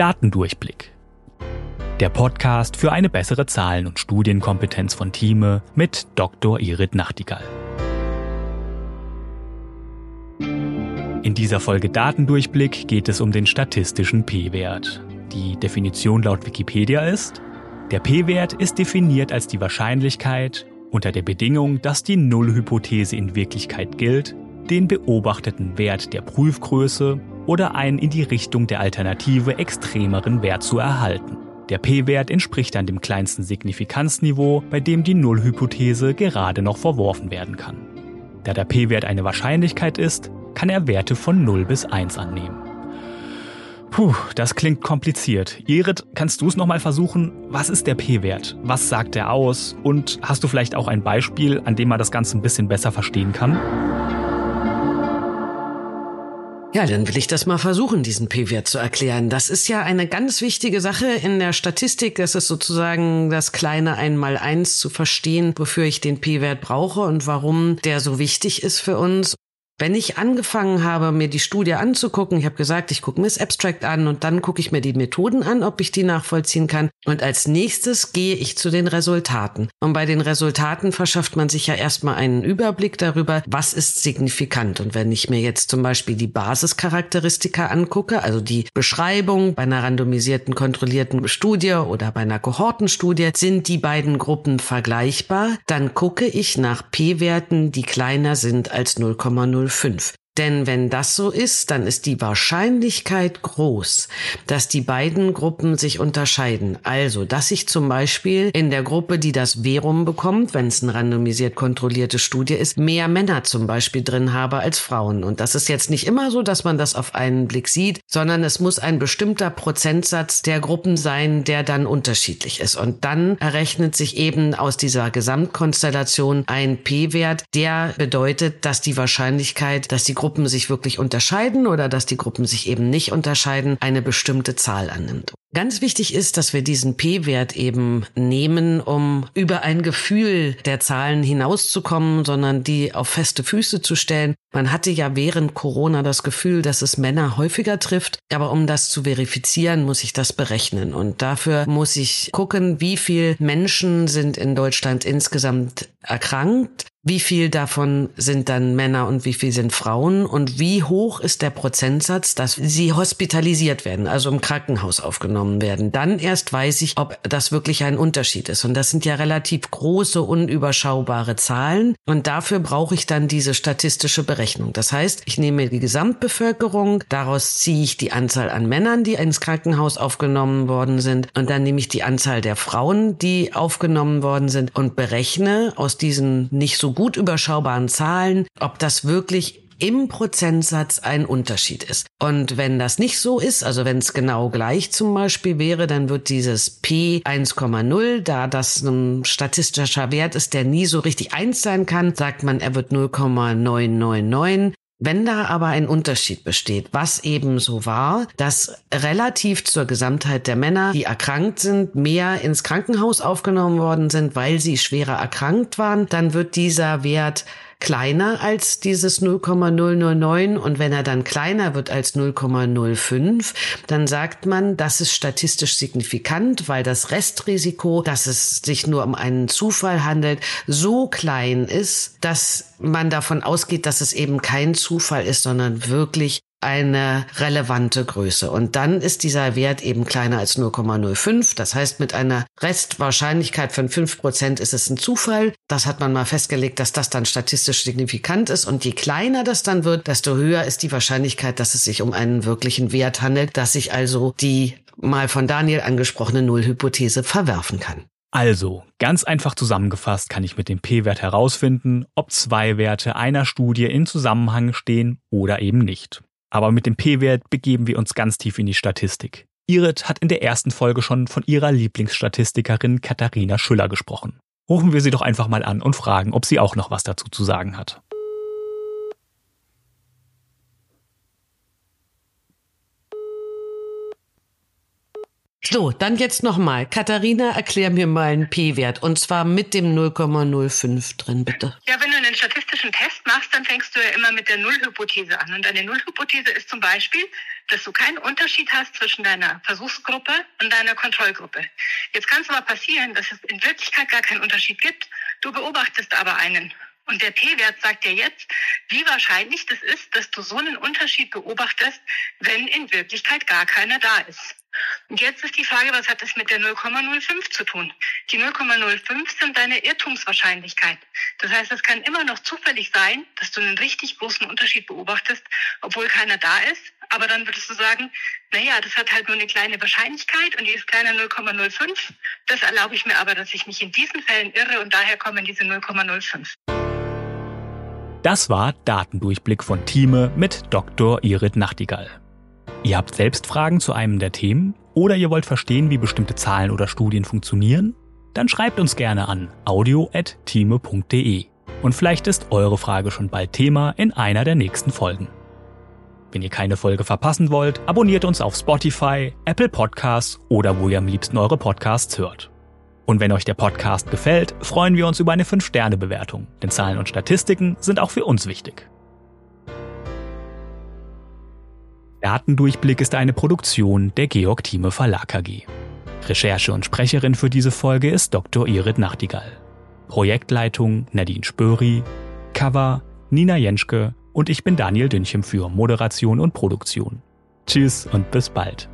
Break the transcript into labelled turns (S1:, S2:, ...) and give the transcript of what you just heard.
S1: Datendurchblick. Der Podcast für eine bessere Zahlen- und Studienkompetenz von Thieme mit Dr. Irit Nachtigall. In dieser Folge Datendurchblick geht es um den statistischen P-Wert. Die Definition laut Wikipedia ist, der P-Wert ist definiert als die Wahrscheinlichkeit, unter der Bedingung, dass die Nullhypothese in Wirklichkeit gilt, den beobachteten Wert der Prüfgröße oder einen in die Richtung der Alternative extremeren Wert zu erhalten. Der p-Wert entspricht dann dem kleinsten Signifikanzniveau, bei dem die Nullhypothese gerade noch verworfen werden kann. Da der p-Wert eine Wahrscheinlichkeit ist, kann er Werte von 0 bis 1 annehmen. Puh, das klingt kompliziert. Irit, kannst du es nochmal versuchen? Was ist der p-Wert? Was sagt er aus? Und hast du vielleicht auch ein Beispiel, an dem man das Ganze ein bisschen besser verstehen kann?
S2: Ja, dann will ich das mal versuchen, diesen P-Wert zu erklären. Das ist ja eine ganz wichtige Sache in der Statistik. Das ist sozusagen das kleine Einmaleins zu verstehen, wofür ich den P-Wert brauche und warum der so wichtig ist für uns. Wenn ich angefangen habe, mir die Studie anzugucken, ich habe gesagt, ich gucke mir das Abstract an und dann gucke ich mir die Methoden an, ob ich die nachvollziehen kann. Und als nächstes gehe ich zu den Resultaten. Und bei den Resultaten verschafft man sich ja erstmal einen Überblick darüber, was ist signifikant. Und wenn ich mir jetzt zum Beispiel die Basischarakteristika angucke, also die Beschreibung bei einer randomisierten, kontrollierten Studie oder bei einer Kohortenstudie, sind die beiden Gruppen vergleichbar, dann gucke ich nach P-Werten, die kleiner sind als 0,0 05. Denn wenn das so ist, dann ist die Wahrscheinlichkeit groß, dass die beiden Gruppen sich unterscheiden. Also, dass ich zum Beispiel in der Gruppe, die das Verum bekommt, wenn es eine randomisiert kontrollierte Studie ist, mehr Männer zum Beispiel drin habe als Frauen. Und das ist jetzt nicht immer so, dass man das auf einen Blick sieht, sondern es muss ein bestimmter Prozentsatz der Gruppen sein, der dann unterschiedlich ist. Und dann errechnet sich eben aus dieser Gesamtkonstellation ein P-Wert, der bedeutet, dass die Wahrscheinlichkeit, dass die Gruppen sich wirklich unterscheiden oder dass die Gruppen sich eben nicht unterscheiden, eine bestimmte Zahl annimmt. Ganz wichtig ist, dass wir diesen P-Wert eben nehmen, um über ein Gefühl der Zahlen hinauszukommen, sondern die auf feste Füße zu stellen. Man hatte ja während Corona das Gefühl, dass es Männer häufiger trifft, aber um das zu verifizieren, muss ich das berechnen und dafür muss ich gucken, wie viel Menschen sind in Deutschland insgesamt erkrankt wie viel davon sind dann Männer und wie viel sind Frauen und wie hoch ist der Prozentsatz, dass sie hospitalisiert werden, also im Krankenhaus aufgenommen werden. Dann erst weiß ich, ob das wirklich ein Unterschied ist. Und das sind ja relativ große, unüberschaubare Zahlen. Und dafür brauche ich dann diese statistische Berechnung. Das heißt, ich nehme die Gesamtbevölkerung, daraus ziehe ich die Anzahl an Männern, die ins Krankenhaus aufgenommen worden sind. Und dann nehme ich die Anzahl der Frauen, die aufgenommen worden sind und berechne aus diesen nicht so gut überschaubaren Zahlen, ob das wirklich im Prozentsatz ein Unterschied ist. Und wenn das nicht so ist, also wenn es genau gleich zum Beispiel wäre, dann wird dieses P 1,0, da das ein statistischer Wert ist, der nie so richtig eins sein kann, sagt man, er wird 0,999. Wenn da aber ein Unterschied besteht, was eben so war, dass relativ zur Gesamtheit der Männer, die erkrankt sind, mehr ins Krankenhaus aufgenommen worden sind, weil sie schwerer erkrankt waren, dann wird dieser Wert kleiner als dieses 0,009 und wenn er dann kleiner wird als 0,05, dann sagt man, das ist statistisch signifikant, weil das Restrisiko, dass es sich nur um einen Zufall handelt, so klein ist, dass man davon ausgeht, dass es eben kein Zufall ist, sondern wirklich eine relevante Größe. Und dann ist dieser Wert eben kleiner als 0,05. Das heißt, mit einer Restwahrscheinlichkeit von 5% ist es ein Zufall. Das hat man mal festgelegt, dass das dann statistisch signifikant ist. Und je kleiner das dann wird, desto höher ist die Wahrscheinlichkeit, dass es sich um einen wirklichen Wert handelt, dass sich also die mal von Daniel angesprochene Nullhypothese verwerfen kann.
S1: Also, ganz einfach zusammengefasst kann ich mit dem P-Wert herausfinden, ob zwei Werte einer Studie in Zusammenhang stehen oder eben nicht. Aber mit dem P-Wert begeben wir uns ganz tief in die Statistik. Irit hat in der ersten Folge schon von ihrer Lieblingsstatistikerin Katharina Schüller gesprochen. Rufen wir sie doch einfach mal an und fragen, ob sie auch noch was dazu zu sagen hat.
S2: So, dann jetzt nochmal. Katharina, erklär mir mal einen P-Wert und zwar mit dem 0,05 drin, bitte.
S3: Ja, wenn du einen statistischen Test machst, dann fängst du ja immer mit der Nullhypothese an. Und deine Nullhypothese ist zum Beispiel, dass du keinen Unterschied hast zwischen deiner Versuchsgruppe und deiner Kontrollgruppe. Jetzt kann es aber passieren, dass es in Wirklichkeit gar keinen Unterschied gibt. Du beobachtest aber einen. Und der P-Wert sagt dir jetzt, wie wahrscheinlich das ist, dass du so einen Unterschied beobachtest, wenn in Wirklichkeit gar keiner da ist. Und jetzt ist die Frage, was hat das mit der 0,05 zu tun? Die 0,05 sind deine Irrtumswahrscheinlichkeit. Das heißt, es kann immer noch zufällig sein, dass du einen richtig großen Unterschied beobachtest, obwohl keiner da ist. Aber dann würdest du sagen, naja, das hat halt nur eine kleine Wahrscheinlichkeit und die ist kleiner 0,05. Das erlaube ich mir aber, dass ich mich in diesen Fällen irre und daher kommen diese 0,05.
S1: Das war Datendurchblick von Thieme mit Dr. Irit Nachtigall. Ihr habt selbst Fragen zu einem der Themen oder ihr wollt verstehen, wie bestimmte Zahlen oder Studien funktionieren? Dann schreibt uns gerne an audio.time.de und vielleicht ist eure Frage schon bald Thema in einer der nächsten Folgen. Wenn ihr keine Folge verpassen wollt, abonniert uns auf Spotify, Apple Podcasts oder wo ihr am liebsten eure Podcasts hört. Und wenn euch der Podcast gefällt, freuen wir uns über eine 5-Sterne-Bewertung, denn Zahlen und Statistiken sind auch für uns wichtig. Datendurchblick ist eine Produktion der Georg Thieme Verlag AG. Recherche und Sprecherin für diese Folge ist Dr. Irit Nachtigall. Projektleitung Nadine Spöri, Cover Nina Jenschke und ich bin Daniel Dünchem für Moderation und Produktion. Tschüss und bis bald.